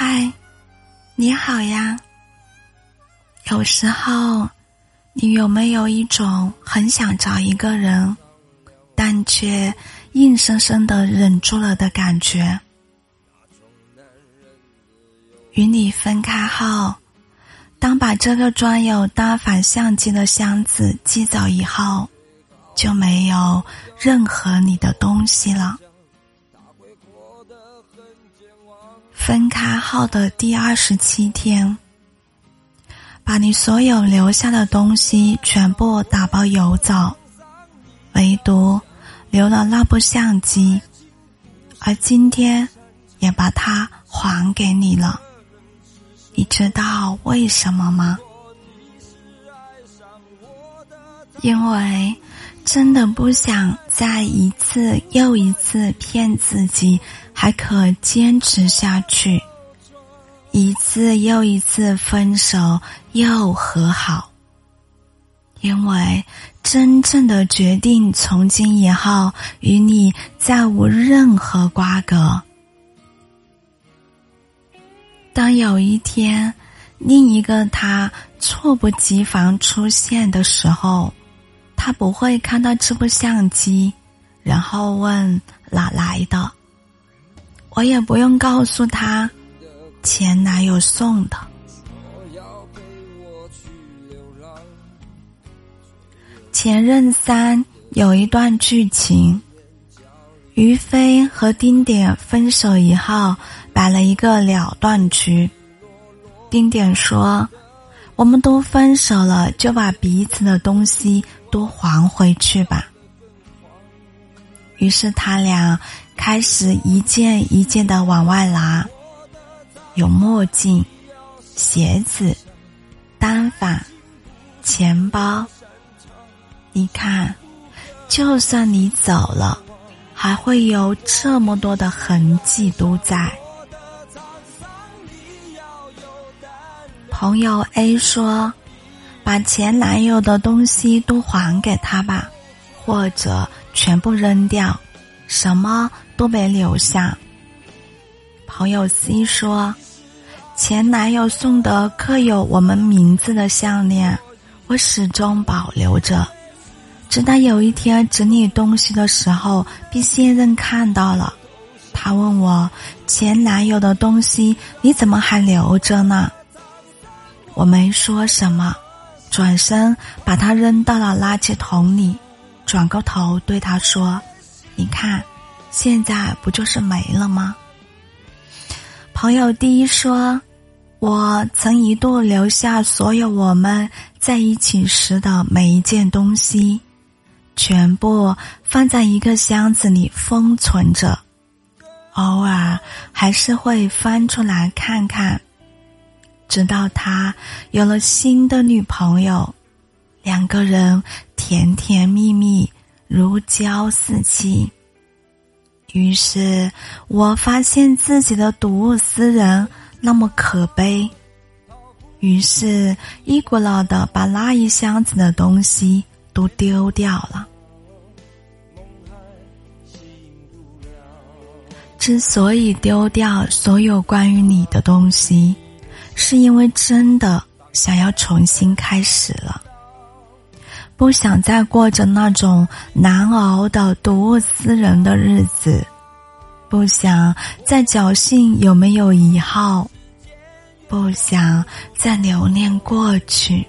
嗨，你好呀。有时候，你有没有一种很想找一个人，但却硬生生的忍住了的感觉？与你分开后，当把这个装有单反相机的箱子寄走以后，就没有任何你的东西了。分开后的第二十七天，把你所有留下的东西全部打包邮走，唯独留了那部相机，而今天也把它还给你了。你知道为什么吗？因为真的不想再一次又一次骗自己，还可坚持下去，一次又一次分手又和好。因为真正的决定，从今以后与你再无任何瓜葛。当有一天，另一个他猝不及防出现的时候，他不会看到这部相机，然后问哪来的。我也不用告诉他，前男友送的。前任三有一段剧情，于飞和丁点分手以后。摆了一个了断局。丁点说：“我们都分手了，就把彼此的东西都还回去吧。”于是他俩开始一件一件的往外拿，有墨镜、鞋子、单反、钱包。你看，就算你走了，还会有这么多的痕迹都在。朋友 A 说：“把前男友的东西都还给他吧，或者全部扔掉，什么都没留下。”朋友 C 说：“前男友送的刻有我们名字的项链，我始终保留着，直到有一天整理东西的时候，被现任看到了。他问我：前男友的东西你怎么还留着呢？”我没说什么，转身把它扔到了垃圾桶里，转过头对他说：“你看，现在不就是没了吗？”朋友第一说：“我曾一度留下所有我们在一起时的每一件东西，全部放在一个箱子里封存着，偶尔还是会翻出来看看。”直到他有了新的女朋友，两个人甜甜蜜蜜，如胶似漆。于是我发现自己的睹物思人那么可悲，于是一股脑的把那一箱子的东西都丢掉了。之所以丢掉所有关于你的东西。是因为真的想要重新开始了，不想再过着那种难熬的睹物思人的日子，不想再侥幸有没有以后，不想再留恋过去。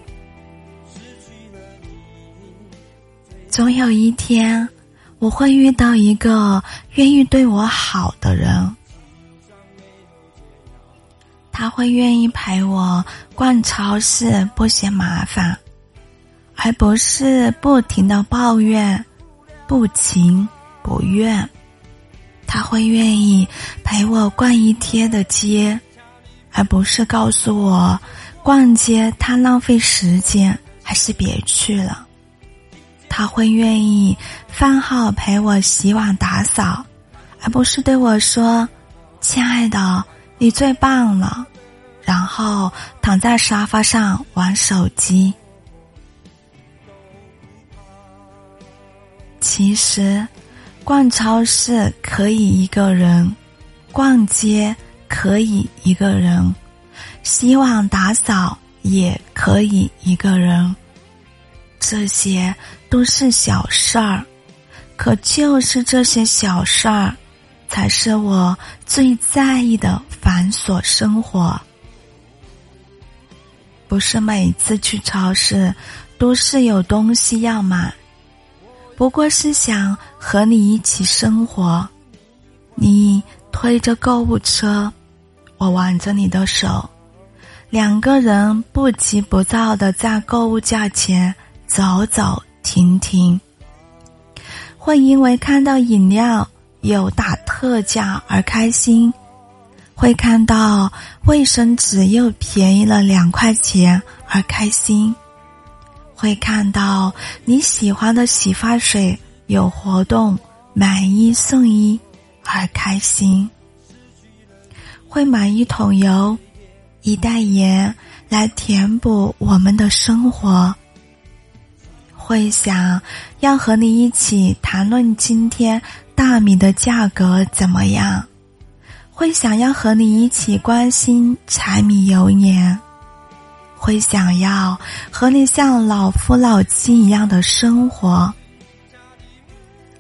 总有一天，我会遇到一个愿意对我好的人。他会愿意陪我逛超市，不嫌麻烦，而不是不停的抱怨、不情不愿。他会愿意陪我逛一天的街，而不是告诉我逛街太浪费时间，还是别去了。他会愿意饭后陪我洗碗打扫，而不是对我说：“亲爱的。”你最棒了，然后躺在沙发上玩手机。其实，逛超市可以一个人，逛街可以一个人，洗碗打扫也可以一个人。这些都是小事儿，可就是这些小事儿，才是我最在意的繁琐生活。不是每次去超市都是有东西要买，不过是想和你一起生活。你推着购物车，我挽着你的手，两个人不急不躁的在购物架前。走走停停，会因为看到饮料有打特价而开心，会看到卫生纸又便宜了两块钱而开心，会看到你喜欢的洗发水有活动买一送一而开心，会买一桶油、一袋盐来填补我们的生活。会想要和你一起谈论今天大米的价格怎么样？会想要和你一起关心柴米油盐？会想要和你像老夫老妻一样的生活？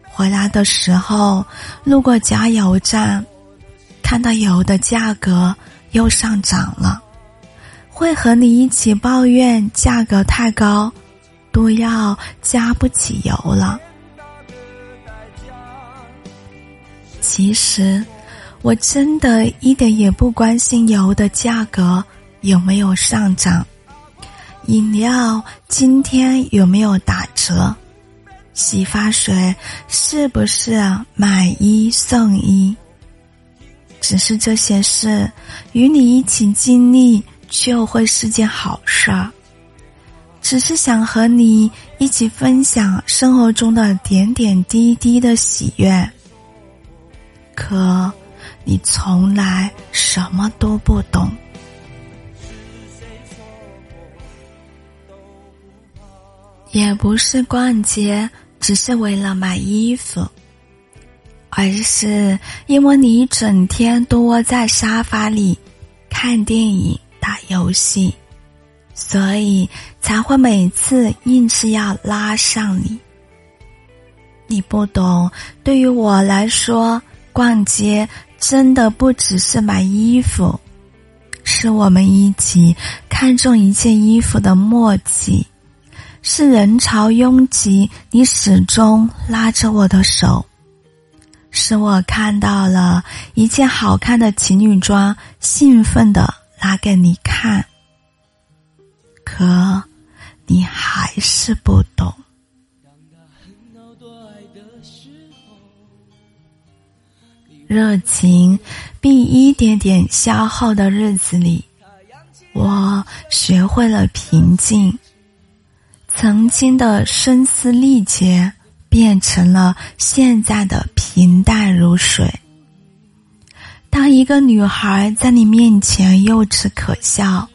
回来的时候路过加油站，看到油的价格又上涨了，会和你一起抱怨价格太高。都要加不起油了。其实，我真的一点也不关心油的价格有没有上涨，饮料今天有没有打折，洗发水是不是买一送一。只是这些事与你一起经历，就会是件好事儿。只是想和你一起分享生活中的点点滴滴的喜悦，可你从来什么都不懂。也不是逛街只是为了买衣服，而是因为你整天都窝在沙发里看电影、打游戏。所以才会每次硬是要拉上你。你不懂，对于我来说，逛街真的不只是买衣服，是我们一起看中一件衣服的默契，是人潮拥挤，你始终拉着我的手，是我看到了一件好看的情侣装，兴奋的拿给你看。可，你还是不懂。热情被一点点消耗的日子里，我学会了平静。曾经的声嘶力竭变成了现在的平淡如水。当一个女孩在你面前幼稚可笑，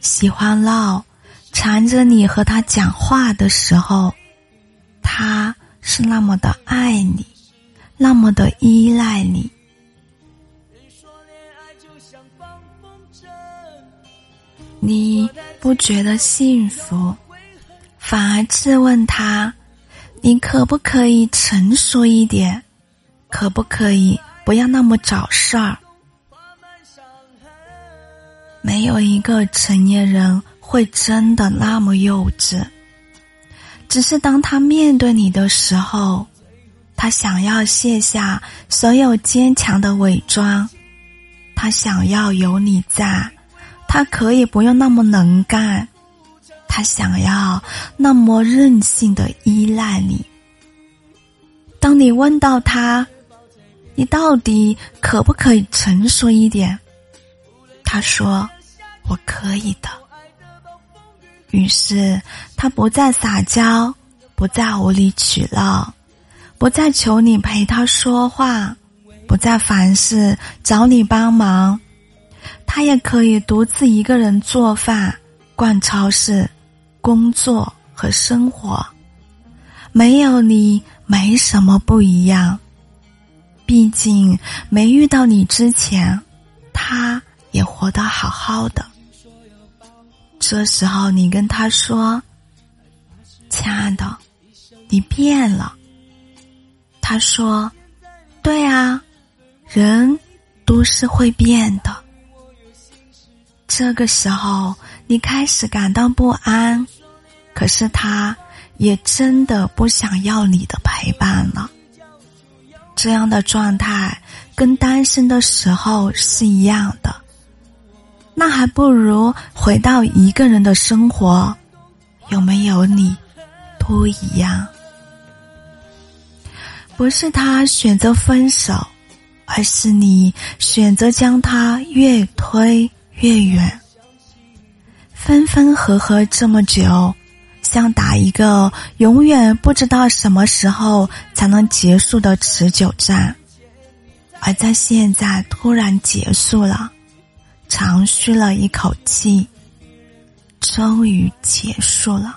喜欢闹。缠着你和他讲话的时候，他是那么的爱你，那么的依赖你。你不觉得幸福，反而质问他：你可不可以成熟一点？可不可以不要那么找事儿？没有一个成年人。会真的那么幼稚？只是当他面对你的时候，他想要卸下所有坚强的伪装，他想要有你在，他可以不用那么能干，他想要那么任性的依赖你。当你问到他，你到底可不可以成熟一点？他说：“我可以的。”于是，他不再撒娇，不再无理取闹，不再求你陪他说话，不再凡事找你帮忙。他也可以独自一个人做饭、逛超市、工作和生活。没有你，没什么不一样。毕竟，没遇到你之前，他也活得好好的。这时候，你跟他说：“亲爱的，你变了。”他说：“对啊，人都是会变的。”这个时候，你开始感到不安，可是他也真的不想要你的陪伴了。这样的状态跟单身的时候是一样的，那还不如回到一个人的生活，有没有你，都一样。不是他选择分手，而是你选择将他越推越远。分分合合这么久。像打一个永远不知道什么时候才能结束的持久战，而在现在突然结束了，长吁了一口气，终于结束了，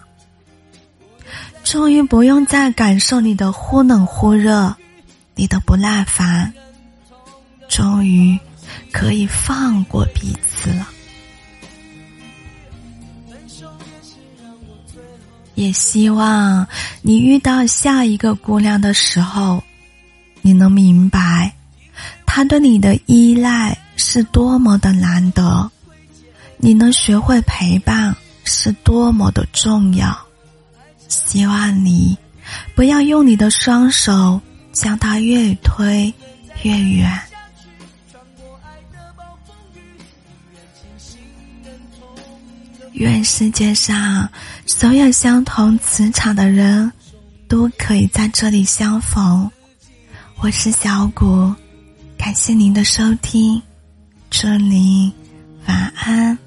终于不用再感受你的忽冷忽热，你的不耐烦，终于可以放过彼此了。也希望你遇到下一个姑娘的时候，你能明白，她对你的依赖是多么的难得，你能学会陪伴是多么的重要。希望你不要用你的双手将它越推越远。愿世界上所有相同磁场的人，都可以在这里相逢。我是小谷，感谢您的收听，这里晚安。